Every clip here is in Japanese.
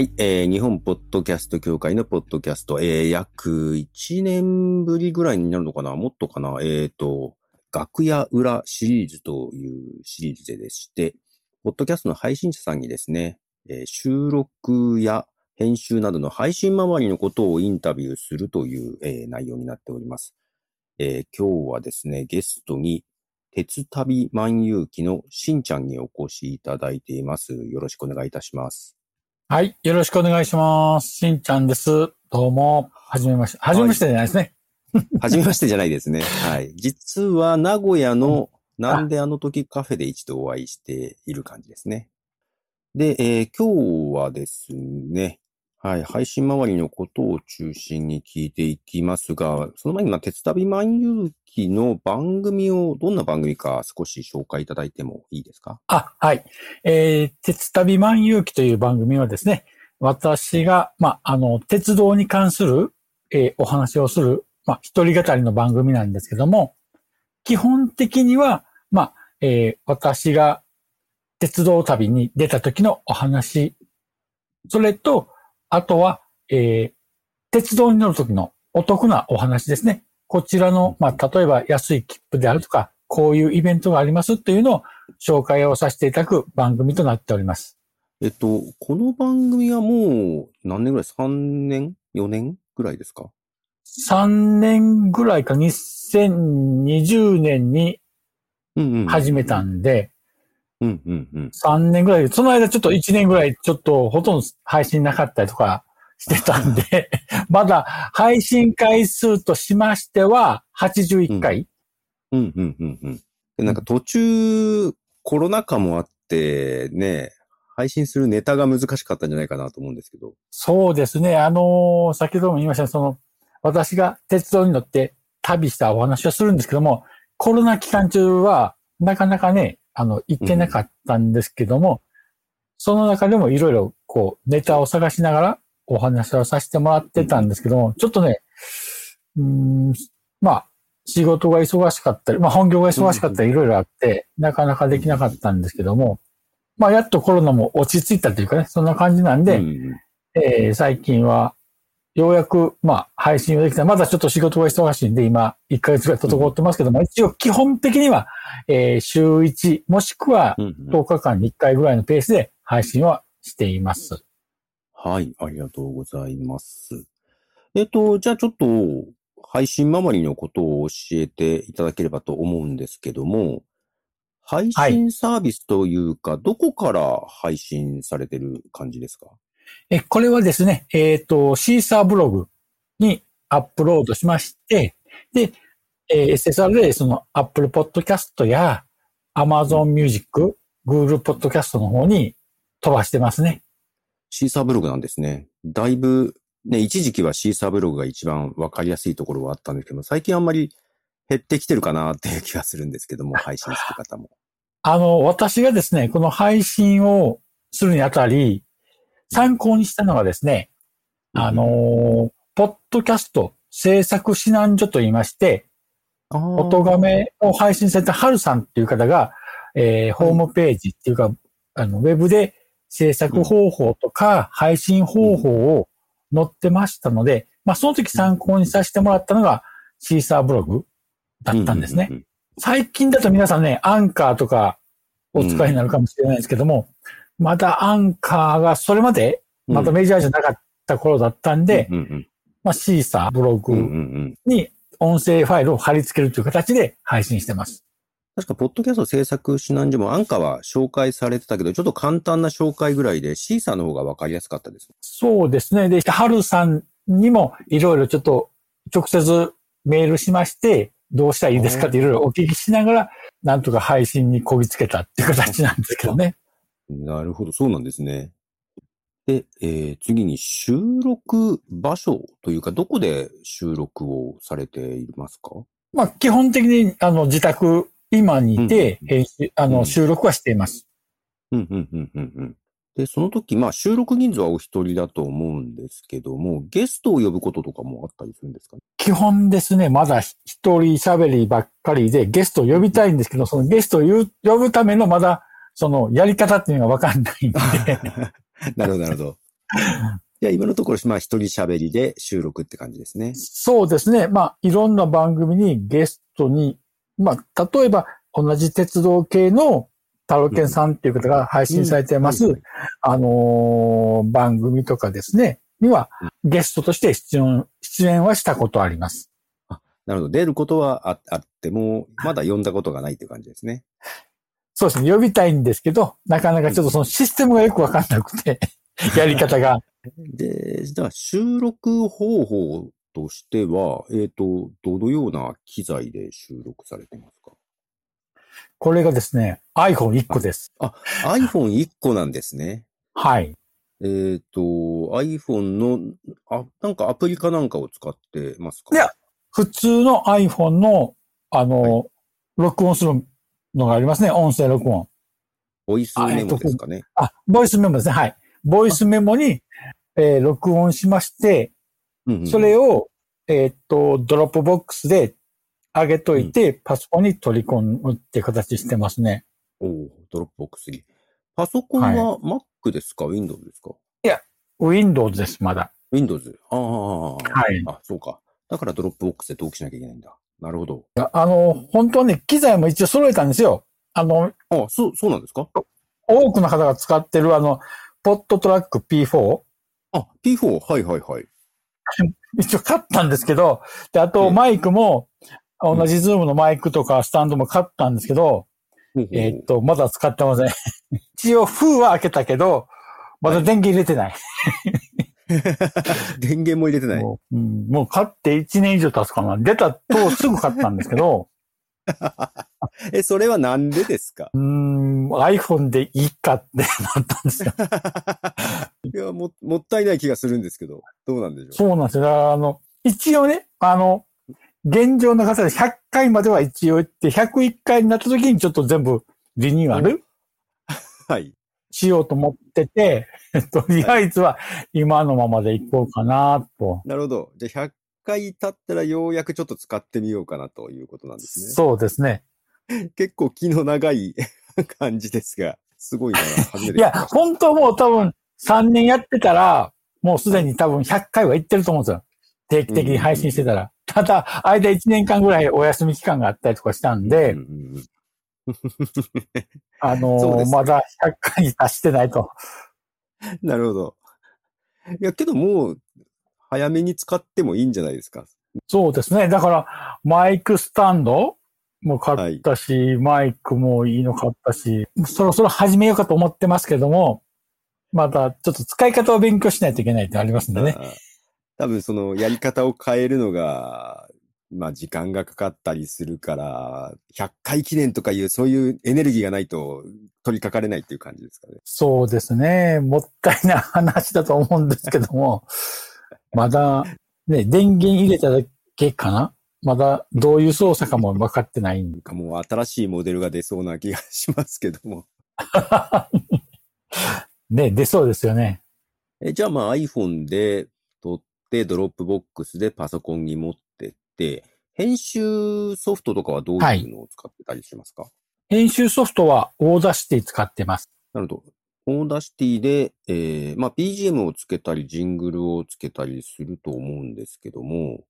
はい、えー、日本ポッドキャスト協会のポッドキャスト、えー、約1年ぶりぐらいになるのかな？もっとかな？えっ、と、楽屋裏シリーズというシリーズででして、ポッドキャストの配信者さんにですね、えー収録や編集などの配信周りのことをインタビューするという、えー内容になっております。えー今日はですね、ゲストに、鉄旅万有記のしんちゃんにお越しいただいています。よろしくお願いいたします。はい。よろしくお願いします。しんちゃんです。どうも。はじめまして。はじめましてじゃないですね。はじめましてじゃないですね。はい。実は名古屋のなんであの時カフェで一度お会いしている感じですね。で、えー今日はですね、はい、配信周りのことを中心に聞いていきますが、その前に、まあ、鉄旅万有記の番組を、どんな番組か少し紹介いただいてもいいですか？あ、はい。えー、鉄旅万有記という番組はですね、私が、まあ、あの、鉄道に関する、えーお話をする、まあ、一人語りの番組なんですけども、基本的には、まあ、えー私が鉄道旅に出た時のお話、それと、あとは、えー鉄道に乗る時のお得なお話ですね。こちらの、まあ、例えば安い切符であるとか、こういうイベントがありますっていうのを紹介をさせていただく番組となっております。えっと、この番組はもう何年ぐらい ?3 年 ?4 年ぐらいですか？3年ぐらいか2020年に。始めたんで、うんうんうん。3年ぐらい、その間ちょっと1年ぐらいちょっとほとんど配信なかったりとかしてたんで、まだ配信回数としましては81回。うん、うん、うん、うん。でなんか途中、コロナ禍もあって、ね、配信するネタが難しかったんじゃないかなと思うんですけど。そうですね。あのー先ほども言いましたその、私が鉄道に乗って旅したお話をするんですけども、コロナ期間中はなかなかね、あの、行けなかったんですけども、その中でもいろいろこう、ネタを探しながらお話をさせてもらってたんですけども、ちょっとね、うーん、まあ、仕事が忙しかったり、まあ本業が忙しかったりいろいろあって、なかなかできなかったんですけども、まあやっとコロナも落ち着いたというかね、そんな感じなんで、うん。えー最近は、ようやく、まあ、配信ができた。まだちょっと仕事が忙しいんで、今、1ヶ月ぐらい滞ってますけども、一応基本的には、えー週1、もしくはうんうん10日間に1回ぐらいのペースで配信はしています。はい、ありがとうございます。えっと、じゃあちょっと、配信周りのことを教えていただければと思うんですけども、配信サービスというか、どこから配信されてる感じですか？え、これはですね、えっ、と、シーサーブログにアップロードしまして、で、えー SSR でその Apple Podcast や Amazon Music、Google Podcast の方に飛ばしてますね。シーサーブログなんですね。だいぶ、ね、一時期はシーサーブログが一番わかりやすいところはあったんですけど、最近あんまり減ってきてるかなっていう気がするんですけども、配信する方も。あの、私がですね、この配信をするにあたり、参考にしたのがですね、あのーポッドキャスト制作指南所と言いまして、音亀を配信されたハルさんっていう方が、えーホームページっていうか、あの、ウェブで制作方法とか配信方法を載ってましたので、まあ、その時参考にさせてもらったのがシーサーブログだったんですね。最近だと皆さんね、アンカーとかお使いになるかもしれないですけども、まだアンカーがそれまでうん。まだメジャーじゃなかった頃だったんで、うんうんまあ、シーサーブログうんに音声ファイルを貼り付けるという形で配信してます。確か、ポッドキャスト制作指南所もアンカーは紹介されてたけど、ちょっと簡単な紹介ぐらいで、シーサーの方がわかりやすかったです。そうですね。で、ハルさんにもいろいろちょっと直接メールしまして、どうしたらいいですかっていろいろお聞きしながら、なんとか配信にこぎつけたっていう形なんですけどね。なるほど、そうなんですね。で、えー次に収録場所というか、どこで収録をされていますか？まあ、基本的に、あの、自宅、今にいてうん、編集、あうんの、収録はしています。うん、うん、うん、うん、うん。で、その時、まあ、収録人数はお一人だと思うんですけども、ゲストを呼ぶこととかもあったりするんですかね？基本ですね、まだ一人喋りばっかりで、ゲストを呼びたいんですけど、そのゲストを呼ぶためのまだ、その、やり方っていうのがわかんないんで、なるほど、なるほど。じゃあ今のところ、まあ一人喋りで収録って感じですね。そうですね。まあ、いろんな番組にゲストに、まあ、例えば同じ鉄道系のタロケンさんっていう方が配信されてます、あのー番組とかですね、にはゲストとして出演、出演はしたことあります。なるほど。出ることはああっても、まだ呼んだことがないっていう感じですね。そうですね。呼びたいんですけど、なかなかちょっとそのシステムがよくわかんなくて、やり方が。で、じゃあ収録方法としては、えっ、と、どのような機材で収録されてますか？これがですね、iPhone1 個です。iPhone1 個なんですね。はい。えっ、と、iPhone の、あ、なんかアプリかなんかを使ってますか？いや普通の iPhone の、あの、録音するのがありますね。音声録音。ボイスメモですかね。あ、ボイスメモですね。はい。ボイスメモに、えー録音しまして、うんうんそれを、えーっと、 Dropbox で上げといて、パソコンに取り込むっていう形してますね。おー Dropbox に。パソコンは Mac ですか、Windows ですか？Windows です、まだ。?Windows。ああ、はい。あ、そうか。だから Dropbox で同期しなきゃいけないんだ。なるほど。あの、本当はね、機材も一応揃えたんですよ。あの、あ、そう、そうなんですか？多くの方が使ってるあの、 PodTrak P4。あ、P4、はいはいはい。一応買ったんですけど、で、あとうんマイクも、同じ ZOOM のマイクとかスタンドも買ったんですけど、えーっと、まだ使ってません。一応封は開けたけど、まだ電源入れてない。電源も入れてない。もう,、うん、もう買って1年以上経つかな。出たとすぐ買ったんですけど、え、それはなんでですか？うーん、iPhone でいいかってなったんですよ。いやも、もったいない気がするんですけど、どうなんでしょう？そうなんですよ。あの、一応ね、あの、現状の方で100回までは一応言って、101回になった時にちょっと全部リニューアルはい。しようと思ってて、とりあえずは今のままでいこうかなと。なるほど。じゃあ100回経ったらようやくちょっと使ってみようかなということなんですね。そうですね。結構気の長い 感じですが、すごいな。いや、本当もう多分3年やってたら、もうすでに多分100回は行ってると思うんですよ。定期的に配信してたら。ただ、間1年間ぐらいお休み期間があったりとかしたんで、うんうんうんあのまだ100回に達してないと。なるほど。いや、けどもう、早めに使ってもいいんじゃないですか？そうですね。だから、マイクスタンドも買ったし、マイクもいいの買ったし、そろそろ始めようかと思ってますけども、まだちょっと使い方を勉強しないといけないってありますんでね。多分そのやり方を変えるのが、まあ時間がかかったりするから、100回記念とかいうそういうエネルギーがないと取り掛かれないっていう感じですかね。そうですね。もったいない話だと思うんですけども、まだ、ね、電源入れただけかなまだどういう操作かも分かってないんかもう新しいモデルが出そうな気がしますけども。ね、出そうですよね。えじゃあまあ iPhone で撮ってドロップボックスでパソコンに持ってって、編集ソフトとかはどういうのを使ってたりしますか、編集ソフトは Audacity 使ってます。なるほど。 Audacity で、えー、まあ BGM をつけたり、ジングルをつけたりすると思うんですけども、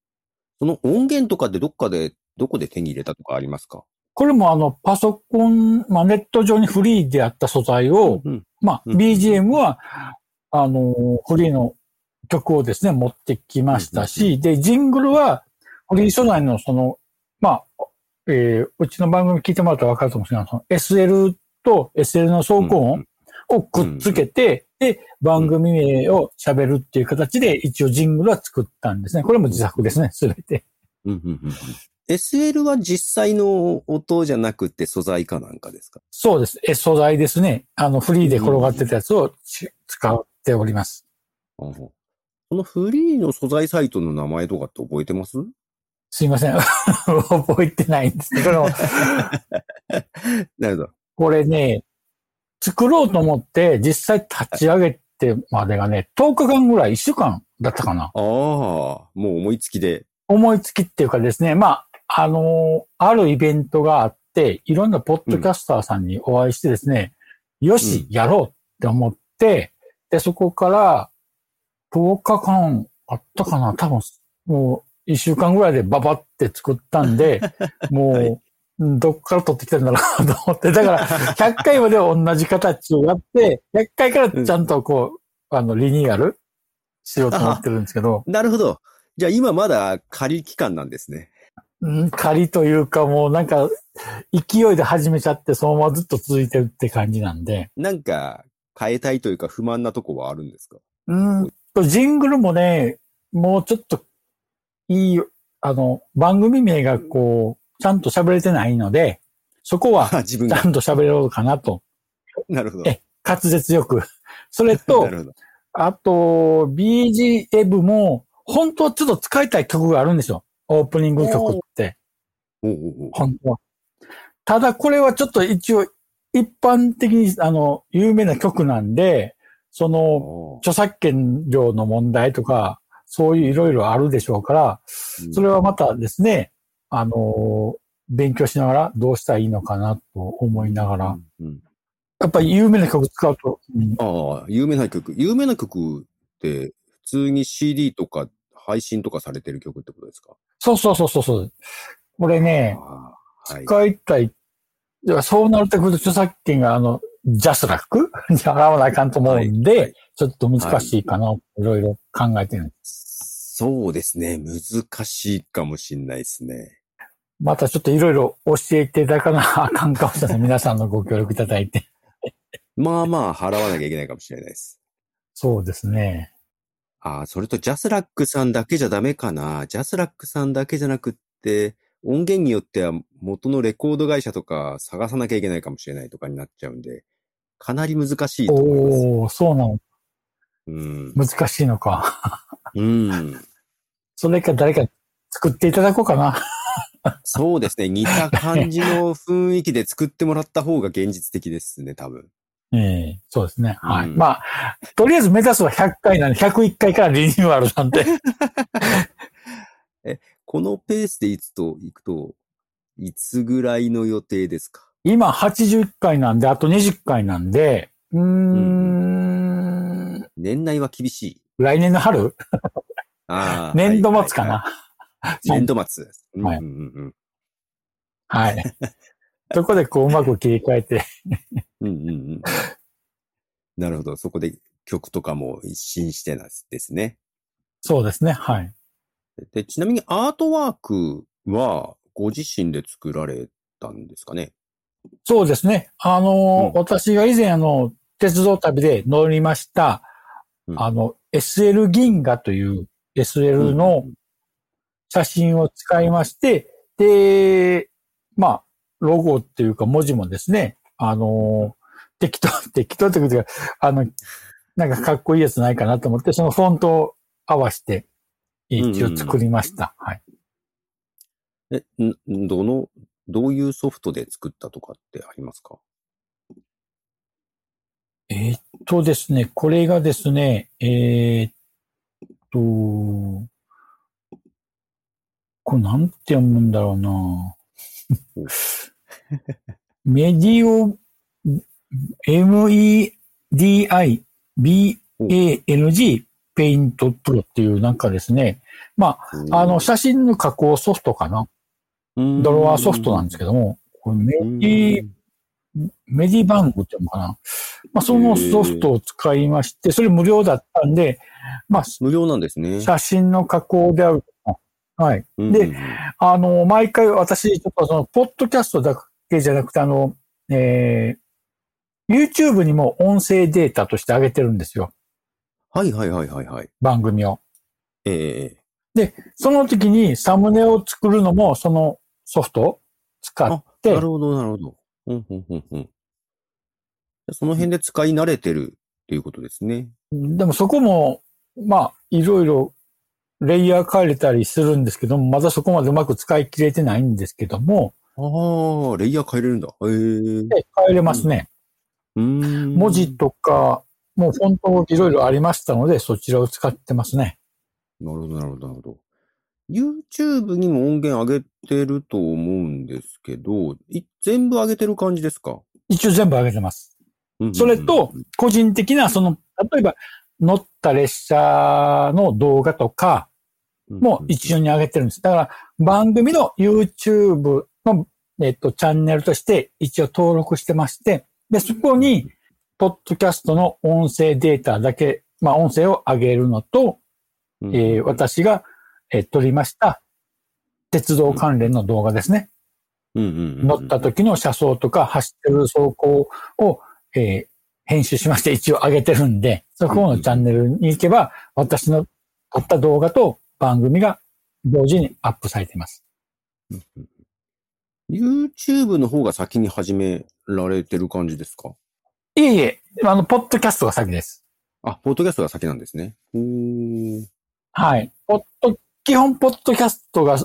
その音源とかでどっかで、どこで手に入れたとかありますか？これもあの、パソコン、まあネット上にフリーであった素材を、うん。まあうん BGM は、あの、フリーの曲をですね、持ってきましたうんし、で、ジングルは、フリー素材のその、まあ、えーうちの番組聞いてもらったらわかると思うんですが、その SL と SL の走行音をくっつけて、で、番組名を喋るっていう形で一応ジングルは作ったんですね。これも自作ですね、すべて。うんうんうんうん SL は実際の音じゃなくて素材かなんかですか？そうです。え、素材ですね。あの、フリーで転がってたやつをち使っております。あはそのフリーの素材サイトの名前とかって覚えてます？すいません。覚えてないんですけど、なるほど。これね、作ろうと思って実際立ち上げてまでがね、10日間ぐらい、1週間だったかな。ああ、もう思いつきで。思いつきっていうかですね、まあ、あのーあるイベントがあって、いろんなポッドキャスターさんにお会いしてですね、よし、やろうって思って、で、そこから、10日間あったかな多分、もう1週間ぐらいでババって作ったんで、もう、はいどっから取ってきたんだろうと思って。だから、100回までは同じ形をやって、100回からちゃんとこう、あの、リニューアルしようと思ってるんですけど、なるほど。じゃあ今まだ仮期間なんですね。うん仮というかもうなんか、勢いで始めちゃって、そのままずっと続いてるって感じなんで、なんか変えたいというか不満なとこはあるんですか？うんと、ジングルもね、もうちょっと、いい、あの、番組名がこう、ちゃんと喋れてないので、そこは。ちゃんと喋ろうかなと、なるほど。え滑舌よく。それ なと。あと、BGM も、本当はちょっと使いたい曲があるんですよ。オープニング曲って、本当は。ただこれはちょっと一応、一般的に、あの、有名な曲なんで、その、著作権料の問題とか、そういういろいろあるでしょうから、それはまたですね、あの、勉強しながらどうしたらいいのかなと思いながら、やっぱり有名な曲使うと、うんああ、有名な曲。有名な曲って、普通に CD とか配信とかされてる曲ってことですか？そうそうそうそうそう。これね、はい。使いたい。ではそうなるとくると著作権があの、ジャスラック？に払わないかんと思うんで、はいはいちょっと難しいかな、いろいろ考えてる。そうですね。難しいかもしんないですね。またちょっといろいろ教えていただかなあかんかもしれない。皆さんのご協力いただいて。まあまあ、払わなきゃいけないかもしれないです。そうですね。ああ、それと JASRAC さんだけじゃダメかな。 JASRAC さんだけじゃなくって、音源によっては元のレコード会社とか探さなきゃいけないかもしれないとかになっちゃうんで、かなり難しいと思います。おー、そうなの。うん。難しいのか。うん。それか誰か作っていただこうかな。そうですね。似た感じの雰囲気で作ってもらった方が現実的ですね、多分。ええそうですね。はい。うんまあ、とりあえず目指すは100回なんで、101回からリニューアルなんで。このペースでいつと、いくと、いつぐらいの予定ですか？今80回なんで、あと20回なんで、うーん、年内は厳しい。来年の春？ああ。年度末かな？はい。年度末。うんはいうんうんうんはい。そこでこううまく切り替えて。うんうんうん。なるほど。そこで曲とかも一新してなんですね。そうですね。はい。で、ちなみにアートワークはご自身で作られたんですかね？そうですね。あのーうん。私が以前あの、鉄道旅で乗りました、うん。あの、SL 銀河という SL の写真を使いまして、で、まあ、ロゴっていうか文字もですね、あのー適当、適当ってことが、あの、なんかかっこいいやつないかなと思って、そのフォントを合わせて、一応作りました。はい。え、ん、どの、どういうソフトで作ったとかってありますか？えーっとですね、これがですね、えーっと、これなんて読むんだろうな メディオ、M-E-D-I-B-A-N-G ペイントプロっていうなんかですね、まあ、あの、写真の加工ソフトかなドロワーソフトなんですけども、これメディ、メディバングっていうのかな。まあ、そのソフトを使いまして、それ無料だったんで、まあ、無料なんですね。写真の加工である。はい。うんで、あの、毎回私、ちょっとその、ポッドキャストだけじゃなくて、あの、えー、YouTube にも音声データとして上げてるんですよ。はいはいはいはいはい。番組を。ええその時にサムネを作るのも、そのソフトを使あっ、てなる、ほどなるほど。うんうんうんうん。その辺で使い慣れてるっていうことですね。でもそこも、まあ、いろいろレイヤー変えれたりするんですけども、まだそこまでうまく使い切れてないんですけども、ああ、レイヤー変えれるんだ。へえ。で変えれますね。うーん文字とか、もうフォントいろいろありましたので、そちらを使ってますね。なるほど、なるほど、なるほど。YouTube にも音源上げてると思うんですけど、い全部上げてる感じですか、一応全部上げてます。うんうんうんそれと、個人的な、その、例えば、乗った列車の動画とかも一緒に上げてるんです。だから番組の YouTube の、えっと、チャンネルとして一応登録してまして、で、そこに、ポッドキャストの音声データだけ、まあ音声を上げるのと、えー、私が、えー、撮りました鉄道関連の動画ですね。乗った時の車窓とか走ってる走行を、えー、編集しまして一応上げてるんで、そこのチャンネルに行けば、私の撮った動画と番組が同時にアップされています。YouTube の方が先に始められてる感じですか？いえいえ、あの、ポッドキャストが先です。あ、ポッドキャストが先なんですね。はい。ポッド、基本、ポッドキャストが、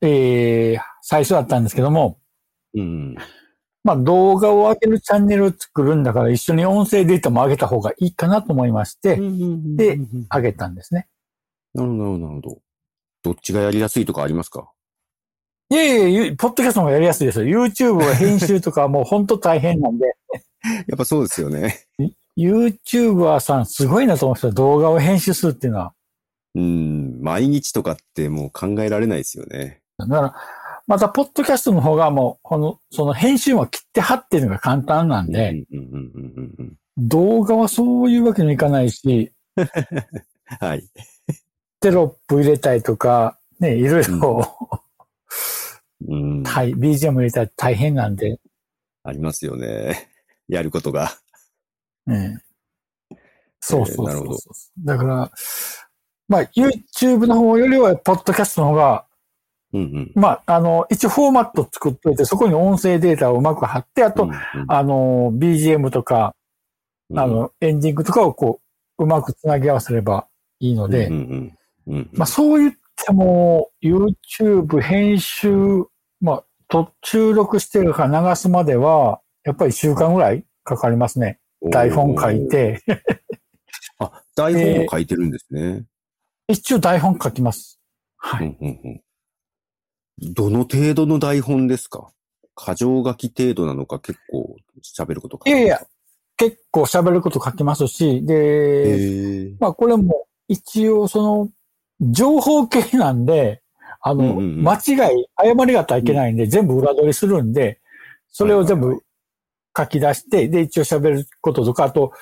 えー、最初だったんですけども、うん。まあ、動画を上げるチャンネルを作るんだから一緒に音声データも上げた方がいいかなと思いまして、で、上げたんですね。なるほど、なるほど。どっちがやりやすいとかありますか？いえいえ、ポッドキャストもやりやすいですよ。YouTube は編集とか もう本当大変なんで。やっぱそうですよね。YouTuber さんすごいなと思った動画を編集するっていうのは。うん、毎日とかってもう考えられないですよね。だから、また、ポッドキャストの方がもう、この、その編集も切って貼ってるのが簡単なんで、動画はそういうわけにいかないし、はい。テロップ入れたりとか、ね、いろいろ、うん、BGM 入れたら大変なんで。ありますよね。やることが。うん。そうそうそうそう、えー、なるほど。だから、まあ、YouTube の方よりは、ポッドキャストの方が、うんうん、まあ、あの、一応フォーマット作っといて、そこに音声データをうまく貼って、あと、うんうん、あの、BGM とか、あの、エンディングとかをこう、うまくつなぎ合わせればいいので、まあ、そう言っても、YouTube 編集、まあ、と、収録してるから流すまでは、やっぱり1週間ぐらいかかりますね。台本書いて。あ、台本も書いてるんですね。一応台本書きます。はい、どの程度の台本ですか？過剰書き程度なのか結構喋ること書きますか。いやいや、結構喋ること書きますし、で、まあこれも一応その情報系なんで、あの、うんうんうん、間違い、誤りがたらいけないんで、うん、全部裏取りするんで、それを全部書き出して、で、一応喋ることとか、あと、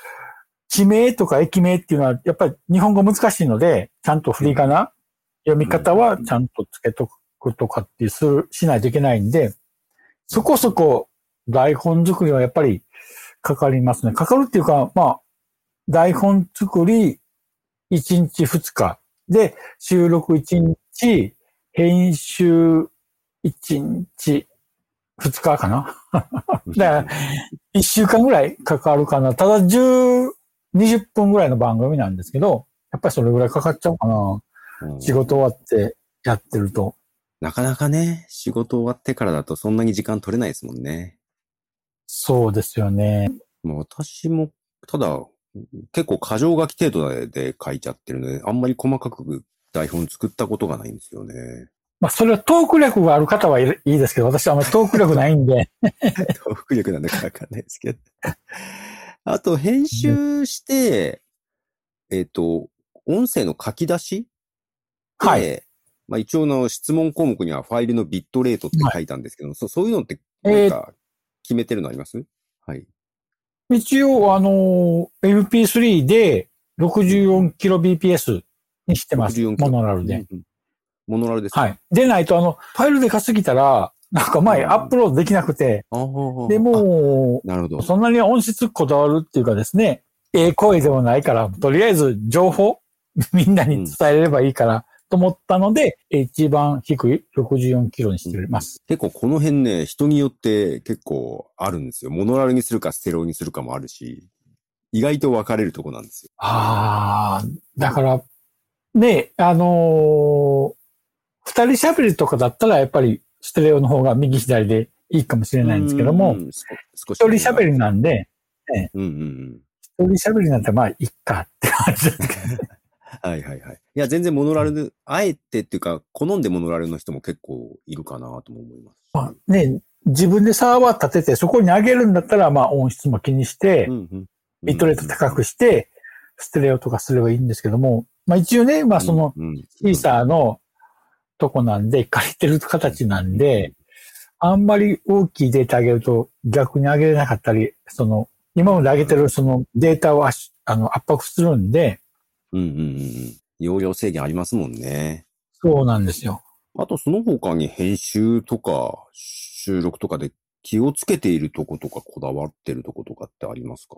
地名とか駅名っていうのは、やっぱり日本語難しいので、ちゃんと振り仮名、読み方はちゃんとつけとくとかってする、しないといけないんで、そこそこ台本作りはやっぱりかかりますね。かかるっていうか、まあ、台本作り1日2日。で、収録1日、編集1日2日かな。だから、1週間ぐらいかかるかな。ただ10、20分ぐらいの番組なんですけど、やっぱりそれぐらいかかっちゃうかな。うん、仕事終わってやってると。なかなかね、仕事終わってからだとそんなに時間取れないですもんね。そうですよね。もう私も、ただ、結構過剰書き程度で書いちゃってるので、あんまり細かく台本作ったことがないんですよね。まあ、それはトーク力がある方はいいですけど、私はあんまりトーク力ないんで。トーク力なんだかわかんないですけど。あと、編集して、えっ、ー、と、音声の書き出しはい。まあ一応の質問項目にはファイルのビットレートって書いたんですけど、はい、そそういうのってなんか決めてるのあります、えー、はい。一応、あの、MP3 で 64kbps にしてます。モノラルで。うんうん、モノラルですか？はい。でないと、あの、ファイルでかすぎたら、なんか前アップロードできなくて、で、もなるほど。そんなに音質こだわるっていうかですね、ええ声でもないから、とりあえず情報、みんなに伝えれればいいから、と思ったので、一番低い64キロにしてます。結構この辺ね、人によって結構あるんですよ。モノラルにするかステロにするかもあるし、意外と分かれるとこなんですよ。ああ、だから、ね、あのー、二人喋りとかだったらやっぱりステレオの方が右左でいいかもしれないんですけども、一人喋りなんで、ね、うんうん一人喋りなんてまあいいかって感じですけど、ね。はいはいはい。いや、全然モノラル、うん、あえてっていうか、好んでモノラルの人も結構いるかなとも思います。まあね、自分でサーバー立てて、そこに上げるんだったら、まあ音質も気にして、ビットレート高くして、ステレオとかすればいいんですけども、まあ一応ね、まあその、うん、シーサーのとこなんで、借りてる形なんで、あんまり大きいデータ上げると逆に上げれなかったり、その、今まで上げてるそのデータを圧あの圧迫するんで、うんうんうんうん。容量制限ありますもんね。そうなんですよ。あとその他に編集とか収録とかで気をつけているとことかこだわってるとことかってありますか？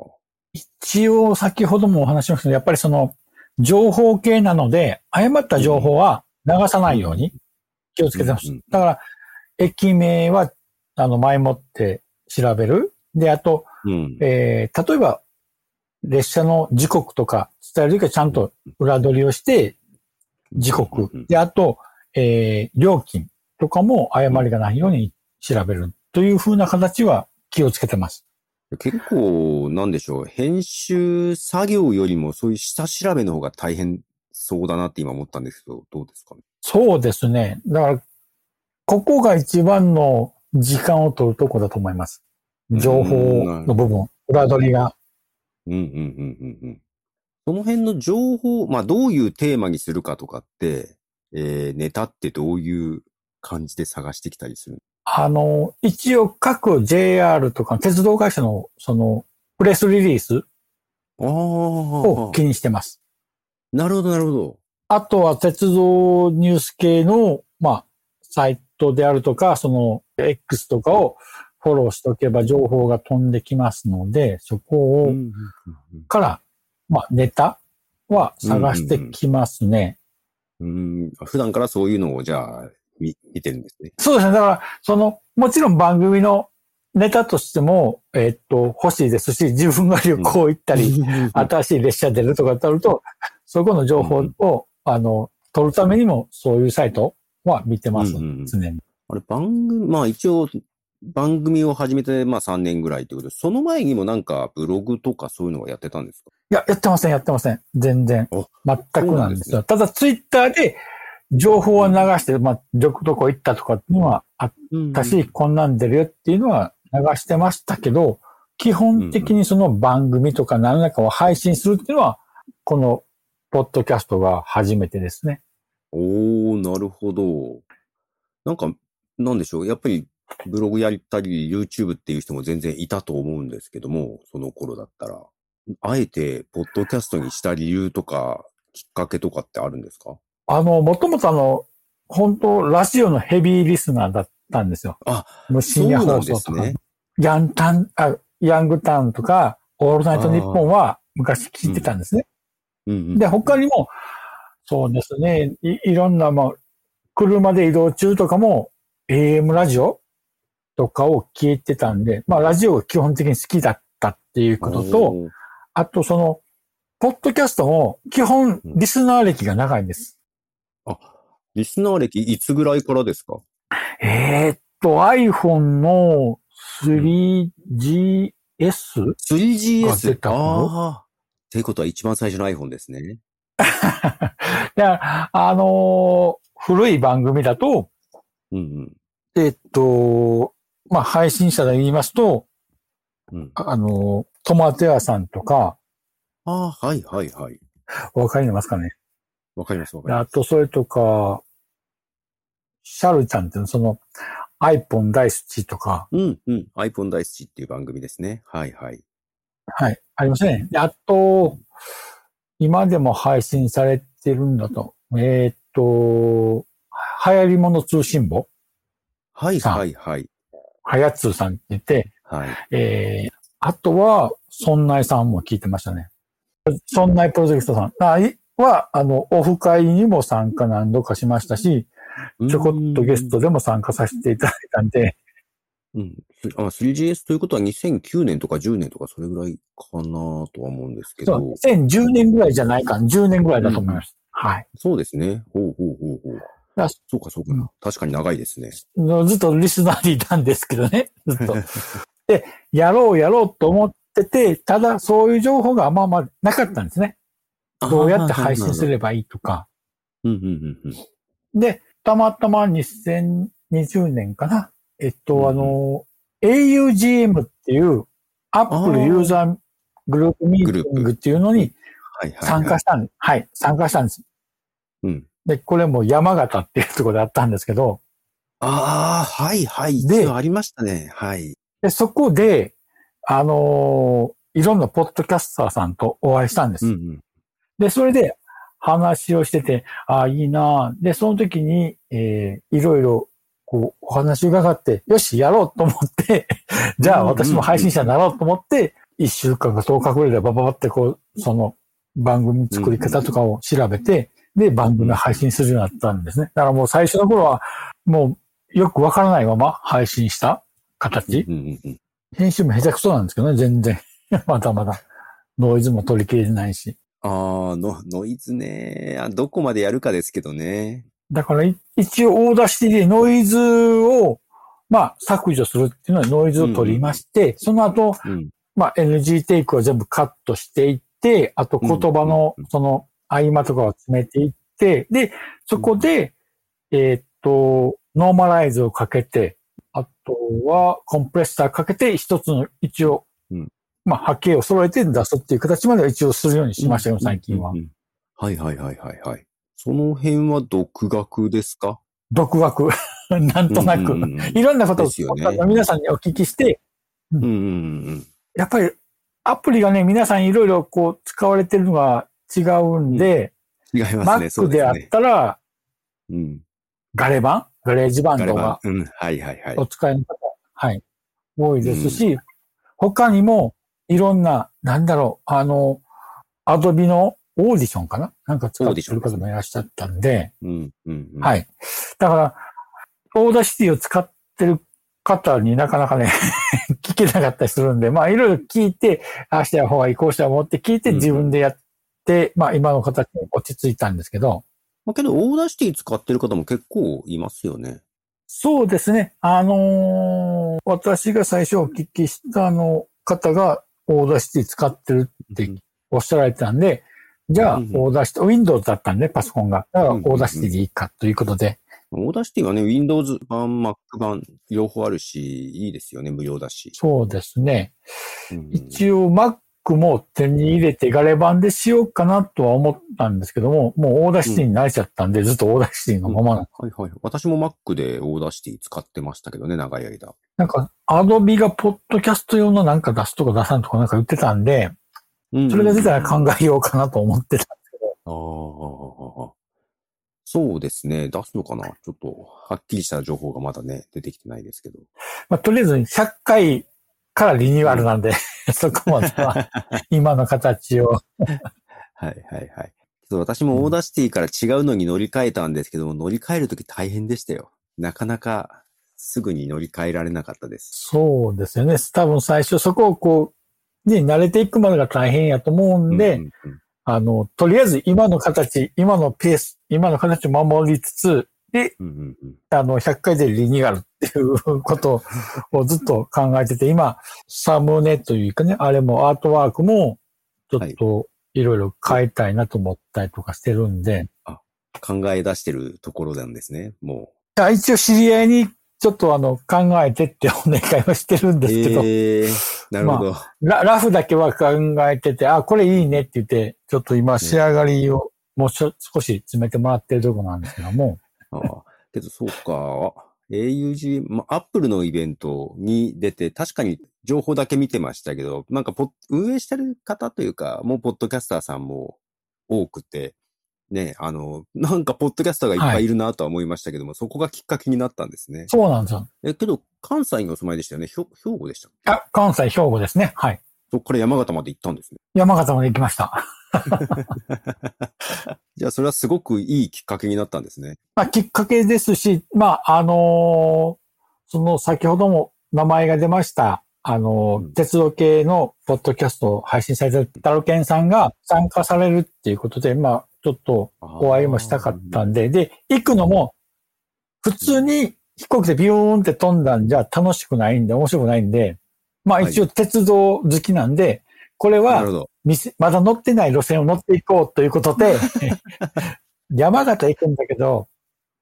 一応先ほどもお話ししましたけど、やっぱりその、情報系なので、誤った情報は流さないように気をつけてます。うんうんだから、駅名は、あの、前もって調べる。で、あと、うん。えー例えば、列車の時刻とか伝えるときはちゃんと裏取りをして、時刻うん。で、あと、えー料金とかも誤りがないように調べるという風な形は気をつけてます。結構、なんでしょう。編集作業よりもそういう下調べの方が大変そうだなって今思ったんですけど、どうですかね？そうですね。だから、ここが一番の時間を取るとこだと思います。情報の部分、裏取りが。うんうんうんうんうん。その辺の情報、まあどういうテーマにするかとかって、えー、ネタってどういう感じで探してきたりする？あの、一応各 JR とか鉄道会社のそのプレスリリース。を気にしてます。なるほどなるほど。あとは鉄道ニュース系の、まあ、サイトであるとか、その X とかをフォローしておけば情報が飛んできますので、そこを、から、まあ、ネタは探してきますね。うんうん普段からそういうのをじゃあ見見てるんですね。そうですね。だから、その、もちろん番組のネタとしても、えーっと、欲しいですし、自分が旅行行ったり、新しい列車出るとかってなると、そこの情報を、あの、取るためにも、そういうサイトは見てます、うんうんうん常に。あれ番組、まあ一応番組を始めてまあ3年ぐらいということで、その前にもなんかブログとかそういうのはやってたんですか？いや、やってません、やってません。全然お。全くなんですよ。そうただ、ツイッターで、情報は流して、まあ、どこどこ行ったとかっていうのはあったし、こんなん出るよっていうのは流してましたけど、基本的にその番組とか何らかを配信するっていうのは、この、ポッドキャストが初めてですね。おー、なるほど。なんか、なんでしょう。やっぱりブログやったり YouTube っていう人も全然いたと思うんですけども、その頃だったら。あえて、ポッドキャストにした理由とか、きっかけとかってあるんですか？あの、もともとあの、本当ラジオのヘビーリスナーだったんですよ。あ、無深夜放送とか。ヤンタン、あ、ヤングタウンとか、オールナイトニッポンは昔聞いてたんですね。うんうん。で、他にも、そうですね、いいろんな、まあ、車で移動中とかも、AM ラジオとかを聞いてたんで、まあ、ラジオが基本的に好きだったっていうことと、あとその、ポッドキャストも基本リスナー歴が長いんです。リスナー歴いつぐらいからですか？えーっと、iPhone の 3GS? あ出 3GS? たああ。っていうことは一番最初の iPhone ですね。で、あのー古い番組だと、うんえっと、まあ、配信者で言いますと、うん。うん、あの、トマト屋さんとか、ああ、はいはいはい。お分かりますかね？わかりますわかりまあと、それとか、シャルちゃんっていうのその、iPhone 大好きとか、す。うんうん。iPhone 大好きっていう番組ですね。はいはい。はい、ありますね。であと、今でも配信されてるんだと、えーっと、流行り物通信簿はいはいはい。はやつーさんって言って、はい。えー、あとは、そんないさんも聞いてましたね。そんないプロジェクトさんあいは、あの、オフ会にも参加何度かしましたし、ちょこっとゲストでも参加させていただいたんで、うん。すあ 3GS ということは2009年とか10年とかそれぐらいかなとは思うんですけど。そう、2010年ぐらいじゃないか、10年ぐらいだと思います。はい。そうですね。ほうほうほうほう。だそうかそうか、うん確かに長いですね。ずっとリスナーにいたんですけどね、ずっと。で、やろうやろうと思ってて、ただそういう情報があんままなかったんですね。どうやって配信すればいいとか。うんうんうんうん。で、たまたま2020年かな。えっと、うんあの、augm っていうアップルユーザーグループミーティングっていうのにはいはい、はい。参加したん、はい、参加したんです。うん。で、これも山形っていうところであったんですけど、ああ、はいはい。でありましたね。はい。で、そこで、あのーいろんなポッドキャスターさんとお会いしたんです。うんうん。で、それで話をしてて、ああ、いいなぁで、その時に、えーいろいろ、こう、お話伺って、よし、やろうと思って、じゃあ私も配信者になろうと思って、1週間か10日ぐらいでバババってこう、その番組作り方とかを調べて、で、番組を配信するようになったんですね。だからもう最初の頃は、もうよくわからないまま配信した形。編集も下手くそなんですけどね、全然。まだまだ。ノイズも取り切れてないし。ああ、の、ノイズね。あどこまでやるかですけどね。だからい一応 Audacity でノイズを、まあ削除するっていうのはノイズを取りまして、その後、うん。まあ NG テイクは全部カットしていって、あと言葉のうんその合間とかを詰めていって、で、そこで、えーっと、ノーマライズをかけて、あとはコンプレッサーかけて一つの一応、うんまあ波形を揃えて出すっていう形までは一応するようにしましたよ、最近はうん。うんうんはいはいはいはいはい。その辺は独学ですか？独学。なんとなく。うんうんうんいろんなことをね皆さんにお聞きして、うんうんうんやっぱりアプリがね、皆さんいろいろこう使われてるのが違うんで、うん。違いますね。そ Mac であっ。たら、うん。ガレバン？GarageBand がうん。はいはいはいお。使いの方、はい、多いですし、他にもいろんな、なんだろう、あの、 Adobe のオーディションかな？なんか使ってる方もいらっしゃったんで、うんうんうん。。はいい。だから、 Audacity を使ってる方になかなかね、聞けなかったりするんで、まあいろいろ聞いて、ああした方がいい、こうした方がいいって聞いてうん自分でやって、まあ今の形に落ち着いたんですけど、まあけど、 Audacity 使ってる方も結構いますよね。そうですね。あのー私が最初お聞きしたあの方が Audacity 使ってるってうんおっしゃられてたんで、じゃあ、うん Audacity、Windows だったんで、パソコンが。だから、うん Audacity でいいかということで、オーダーシティはね、Windows 版、Mac 版、両方あるし、いいですよね、無料だし。そうですね。うん一応 Mac も手に入れてガレバンでしようかなとは思ったんですけども、もう Audacity に慣れちゃったんで、ずっと Audacity のままなの。はいはい。私も Mac でオーダーシティ使ってましたけどね、長い間。なんか、 Adobe がポッドキャスト用のなんか出すとか出さんとかなんか言ってたんで、うんそれが出たら考えようかなと思ってたんですけど、ああ、そうですね。出すのかな？ちょっと、はっきりした情報がまだね、出てきてないですけど。まあ、とりあえず100回からリニューアルなんで、そこまでは 今の形を。はいはいはい。私も Audacity から違うのに乗り換えたんですけども、乗り換えるとき大変でしたよ。なかなかすぐに乗り換えられなかったです。そうですよね。多分最初そこをこう、ね、慣れていくまでが大変やと思うんで、うんうんうん。あの、とりあえず今の形、今のペース、今の形を守りつつ、で、うんうんうん。あの、100回でリニューアルっていうことをずっと考えてて、今、サムネというかね、あれもアートワークも、ちょっといろいろ変えたいなと思ったりとかしてるんで、考え出してるところなんですね、もいや一応知り合いにちょっとあの、考えてってお願いはしてるんう。ですけど、えー、なるほど。ララフだけは考えてて、あ、これいいねって言って、ちょっと今仕上がりをもうちょ少し詰めてもらってるとこなんですけども、ああけどそうか。AUG、ま、アップルのイベントに出て、確かに情報だけ見てましたけど、なんかポ運営してる方というか、もうポッドキャスターさんも多くて、ね、あの、なんかポッドキャスターがいっぱいいるなとは思いましたけども、そこがきっかけになったんですね。そうなんですよ。え、けど、関西にお住まいでしたよね。ひょ兵庫でしたあ、関西、兵庫ですね。はい。そこから山形まで行ったんですね。山形まで行きました。じゃあ、それはすごくいいきっかけになったんですね。まあ、きっかけですし、まあ、あのーその先ほども名前が出ました、あのーうん鉄道系のポッドキャストを配信されてるタロケンさんが参加されるっていうことで、まあ、ちょっとお会いもしたかったんで、で、行くのも、普通に飛行機でビューンって飛んだんじゃ楽しくないんで、面白くないんで、まあはい。一応鉄道好きなんで、これはなるほど。店まだ乗ってない路線を乗っていこうということで、山形行くんだけど、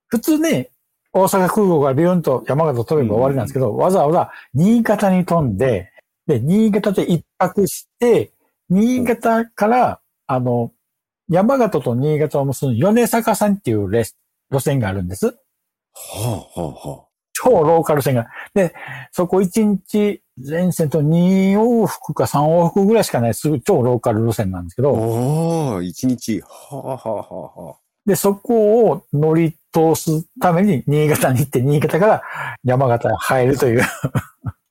普通ね、大阪空港からビューンと山形飛べば終わりなんですけど、わざわざ新潟に飛んで、で、新潟で一泊して、新潟からあの、山形と新潟を結ぶ米坂線っていうレス路線があるんです。はあ、はあ、はあ。超ローカル線が。で、そこ1日全線と2往復か3往復ぐらいしかないすぐ超ローカル路線なんですけど、おー、一日。はあ、はあ、はあ、はあ。で、そこを乗り通すために新潟に行って、新潟から山形に入るという。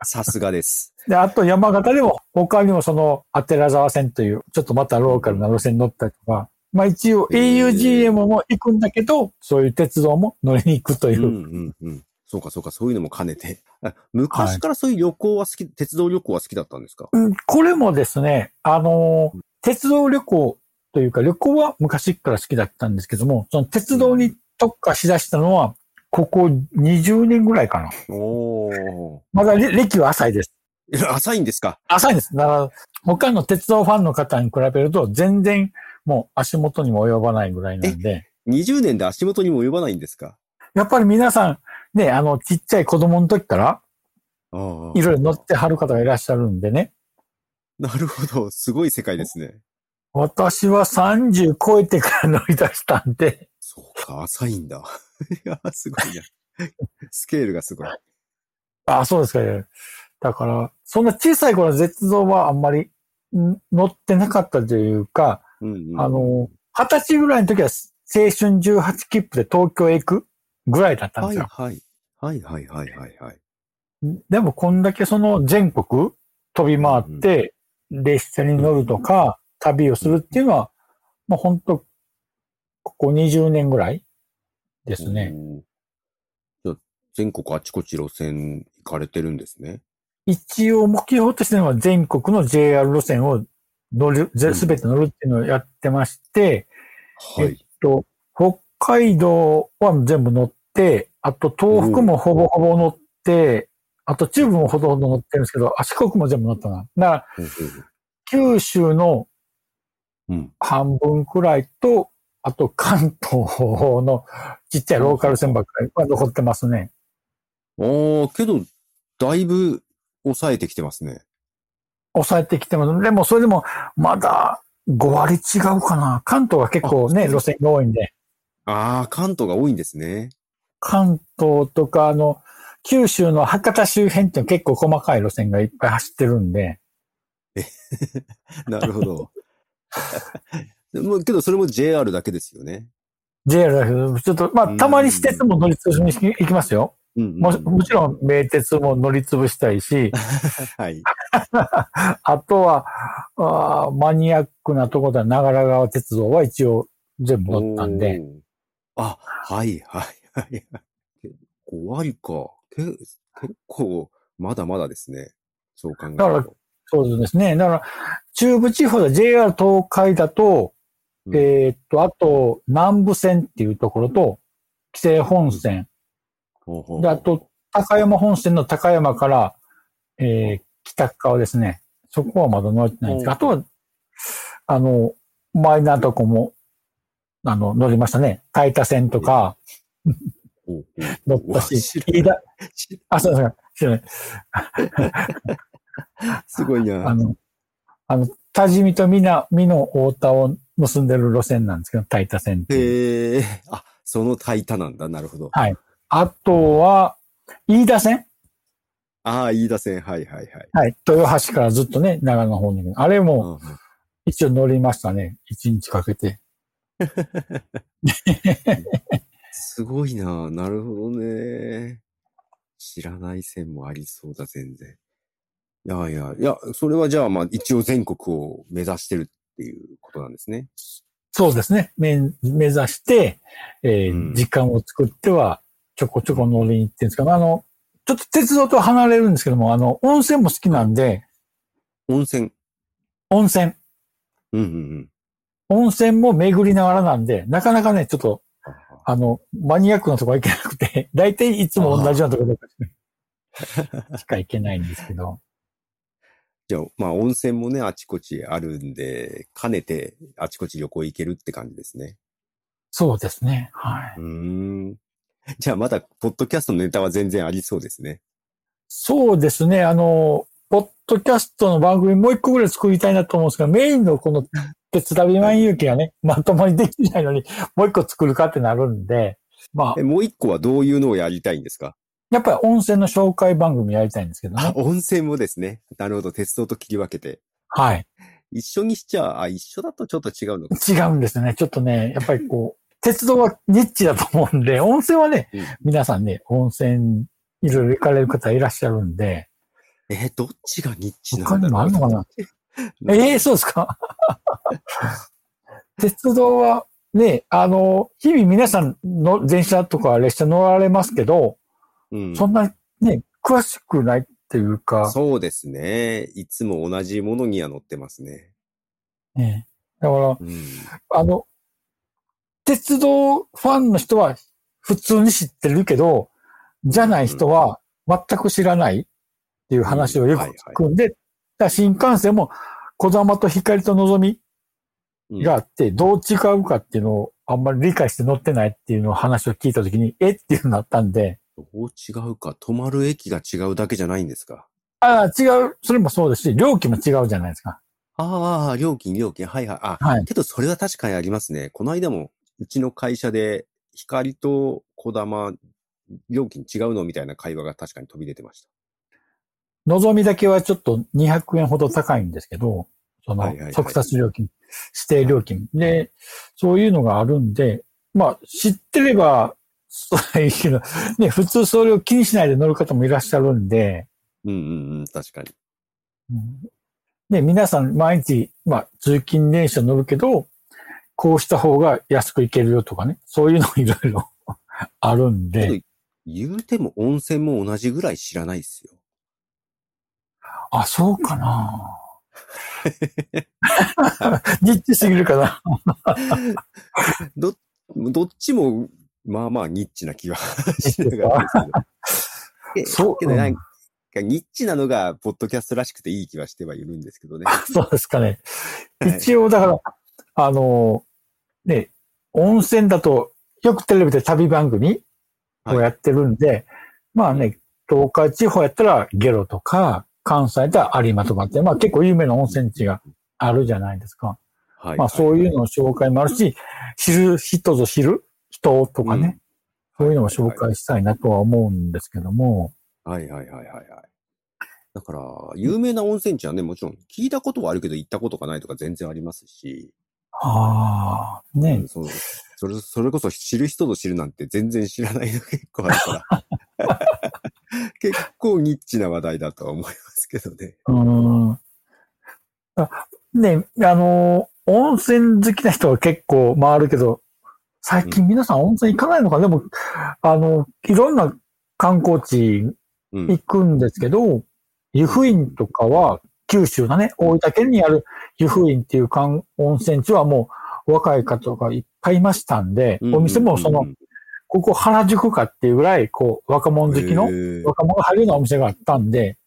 さすがです。で、あと山形でも他にもその、アテラ沢線という、ちょっとまたローカルな路線に乗ったりとか、まあ一応 augm も行くんだけど、そういう鉄道も乗りに行くというう。ん、うん、うん。そうか、そうか、そういうのも兼ねて。あ昔からそういう旅行は好き、鉄道旅行は好きだったんですか？うんこれもですね、あのー、鉄道旅行というか旅行は昔から好きだったんですけども、その鉄道に特化しだしたのは、ここ20年ぐらいかな。おー。まだれ歴は浅いです。浅いんですか？浅いです。だから、他の鉄道ファンの方に比べると、全然もう足元にも及ばないぐらいなんで、?20 年で足元にも及ばないんですか？やっぱり皆さん、ね、あの、ちっちゃい子供の時から。いろいろ乗ってはる方がいらっしゃるんでね。なるほど。すごい世界ですね。私は30超えてから乗り出したんで、か、浅いんだ。いや、すごいな。スケールがすごい。あ、そうですかね。だから、そんな小さい頃の鉄道はあんまりん乗ってなかったというか、うんうん、あの、二十歳ぐらいの時は青春18切符で東京へ行くぐらいだったんですよ。はいはい。はいはいはいはいはい。でもこんだけその全国飛び回って列車に乗るとか旅をするっていうのは、もう本当ここ20年ぐらいですね。じゃあ全国あちこち路線行かれてるんですね。一応目標としては全国の JR 路線を乗る、うんすべて乗るっていうのをやってまして、えっはい。と、北海道は全部乗って、あと東北もほぼほぼ乗って、あと中部もほとんど乗ってるんですけど、あ四国も全部乗ったな。だから、ほうほうほう九州のうん。半分くらいと、あと関東のちっちゃいローカル線ばっかりは残ってますね。ああ、けど、だいぶ抑えてきてますね。抑えてきてます。でもそれでもまだ5割違うかな。関東は結構ね、あ路線が多いんで。ああ、関東が多いんですね。関東とか、あの、九州の博多周辺って結構細かい路線がいっぱい走ってるんで、なるほど。でもけど、それも JR だけですよね。JR だけど、ちょっと、まあ、たまに私鉄も乗り潰しに行きますよ。うんうんうんももちろん、名鉄も乗り潰したいし、はい。あとは、あーマニアックなところでは長良川鉄道は一応全部乗ったんで。あ、はいはいはい。5割か。け結構、まだまだですね。そう考えるだからと。そうですね。だから、中部地方で JR 東海だと、うんえーっと、あと、南部線っていうところと、紀勢本線、ほうほうで、あと、高山本線の高山から、えー北側ですね。そこはまだ乗ってないんですが、あとは、あの、マイナーとこも、あの、乗りましたね。タイタ線とか、乗ったし、飯田、あ、そうです知らない。すごいな。あの、あの、多治見とみな、美の太田を結んでる路線なんですけど、タイタ線っていう。へえ。あ、そのタイタなんだ。なるほど。はい。あとは、飯田線ああ、飯田線。はいはいはい。はい。豊橋からずっとね、長野の方に。あれも一応乗りましたね。一日かけて。すごいな。なるほどね。知らない線もありそうだ、全然。いやいや、いや、それはじゃあ、まあ、一応全国を目指してるっていうことなんですね。そうですね。目目指して、えーうん時間を作っては、ちょこちょこ乗りに行ってるんですけど、あの、ちょっと鉄道と離れるんですけども、あの、温泉も好きなんで、温泉。温泉。うんうんうん。温泉も巡りながらなんで、なかなかね、ちょっと、ああの、マニアックなとこは行けなくて、大体いつも同じようなところ しか行けないんですけど。じゃあ、まあ、温泉もね、あちこちあるんで、兼ねて、あちこち旅行行けるって感じですね。そうですね。はい。うーん。じゃあ、まだ、ポッドキャストのネタは全然ありそうですね。そうですね。あの、ポッドキャストの番組もう一個ぐらい作りたいなと思うんですが、メインのこの鉄旅万有機がね、まともにできないのに、もう一個作るかってなるんで、まあえ、、もう一個はどういうのをやりたいんですか？やっぱり温泉の紹介番組やりたいんですけどね。あ温泉もですね。なるほど。鉄道と切り分けて。はい。一緒にしちゃ、あ、一緒だとちょっと違うのか。違うんですね。ちょっとね、やっぱりこう、鉄道はニッチだと思うんで、温泉はね、うん皆さんね、温泉いろいろ行かれる方いらっしゃるんで、え、どっちがニッチな他にもあるのかな？なええそうですか？鉄道はね、あの、日々皆さんの電車とか列車乗られますけど、うん。そんなね、詳しくないっていうか、そうですね。いつも同じものには乗ってますね。ね、だから、うん。あの、鉄道ファンの人は普通に知ってるけど、じゃない人は全く知らないっていう話をよく聞くんで、新幹線も小玉と光と望みうん。があって、どう違うかっていうのをあんまり理解して乗ってないっていうのを話を聞いたときに、え？っていうのになったんで、どう違うか？止まる駅が違うだけじゃないんですか？ああ、違う、それもそうですし、料金も違うじゃないですか。ああ、料金、料金。はいはい。あ、はい。けどそれは確かにありますね。この間も、うちの会社で、光と小玉、料金違うのみたいな会話が確かに飛び出てました。望みだけはちょっと200円ほど高いんですけど、その速達料金、指定料金。で、そういうのがあるんで、まあ、知ってれば、そういうけど、ね、普通それを気にしないで乗る方もいらっしゃるんで、うんうんうん、確かに。うん。で、皆さん毎日、まあ、通勤電車乗るけど、こうした方が安く行けるよとかね、そういうのいろいろ あるんで、言うても温泉も同じぐらい知らないですよ。あ、そうかな。ニッチすぎるかな。ど、どっちも、まあまあニッチな気は しながらですけど。そうけどなんか、ニッチなのが、ポッドキャストらしくていい気はしてはいるんですけどね。そうですかね。はい一応、だから、あの、ね、温泉だと、よくテレビで旅番組をやってるんで、まあね、東海地方やったらゲロとか、関西では有馬とかって、まあ結構有名な温泉地があるじゃないですか。はい。まあそういうのの紹介もあるし、知る人ぞ知る人とかね、そういうのも紹介したいなとは思うんですけども、はい。はい。はい。はい。はい。だから、有名な温泉地はね、もちろん聞いたことはあるけど行ったことがないとか全然ありますし、ああ、ね、うんそうそれ、それこそ知る人ぞ知るなんて全然知らないの結構あるから。結構ニッチな話題だとは思いますけどね。うーん。あね、あの、温泉好きな人は結構回るけど、最近皆さん温泉行かないのか、でも、あの、いろんな観光地うん。行くんですけど、湯布院とかは、九州のね、大分県にある湯布院っていう観温泉地はもう若い方がいっぱいいましたんで、お店もその、ここ原宿かっていうぐらい、こう、若者好きの、若者が入るようなお店があったんで、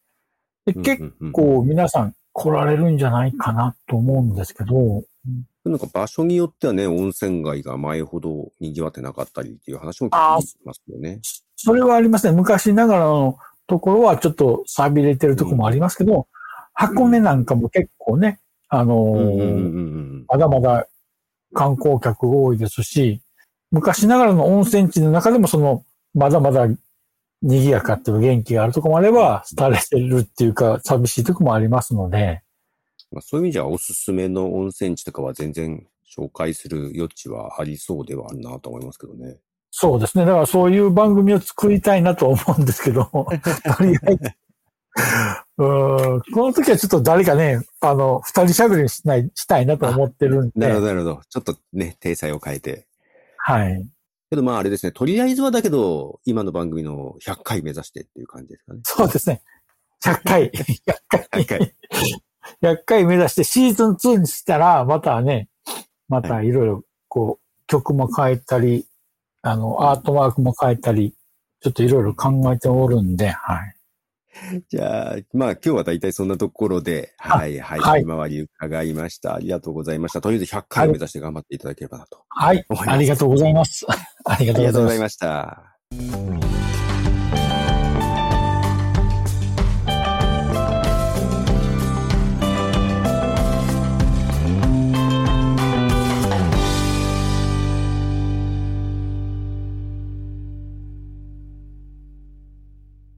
で結構皆さん来られるんじゃないかなと思うんですけど、なんか場所によってはね、温泉街が前ほど賑わってなかったりっていう話も聞きますよね。それはありますね。昔ながらのところはちょっと錆びれてるところもありますけど、箱根なんかも結構ね、あのーうんうんうんうんまだまだ観光客多いですし、昔ながらの温泉地の中でもその、まだまだ賑やかっていう元気があるところもあれば、廃れてるっていうか、寂しいところもありますので、まあ、そういう意味じゃおすすめの温泉地とかは全然紹介する余地はありそうではあるなと思いますけどね。そうですね。だからそういう番組を作りたいなと思うんですけど、とりあえず。うーんこの時はちょっと誰かね、あの、二人喋りしない、したいなと思ってるんで。なるほど、なるほど。ちょっとね、体裁を変えて。はい。けどまああれですね、とりあえずはだけど、今の番組の100回目指してっていう感じですかね。そうですね。100回。100回。100回。100回目指してシーズン2にしたら、またね、またいろいろ、こう、曲も変えたり、あの、アートワークも変えたり、ちょっといろいろ考えておるんで、はい。じゃあ、まあ今日は大体そんなところで、はいはい、はい回り伺いました。ありがとうございました。とりあえず100回を目指して頑張っていただければなと。はい思い。ありがとうございます。ありがとうございとうございます。ました。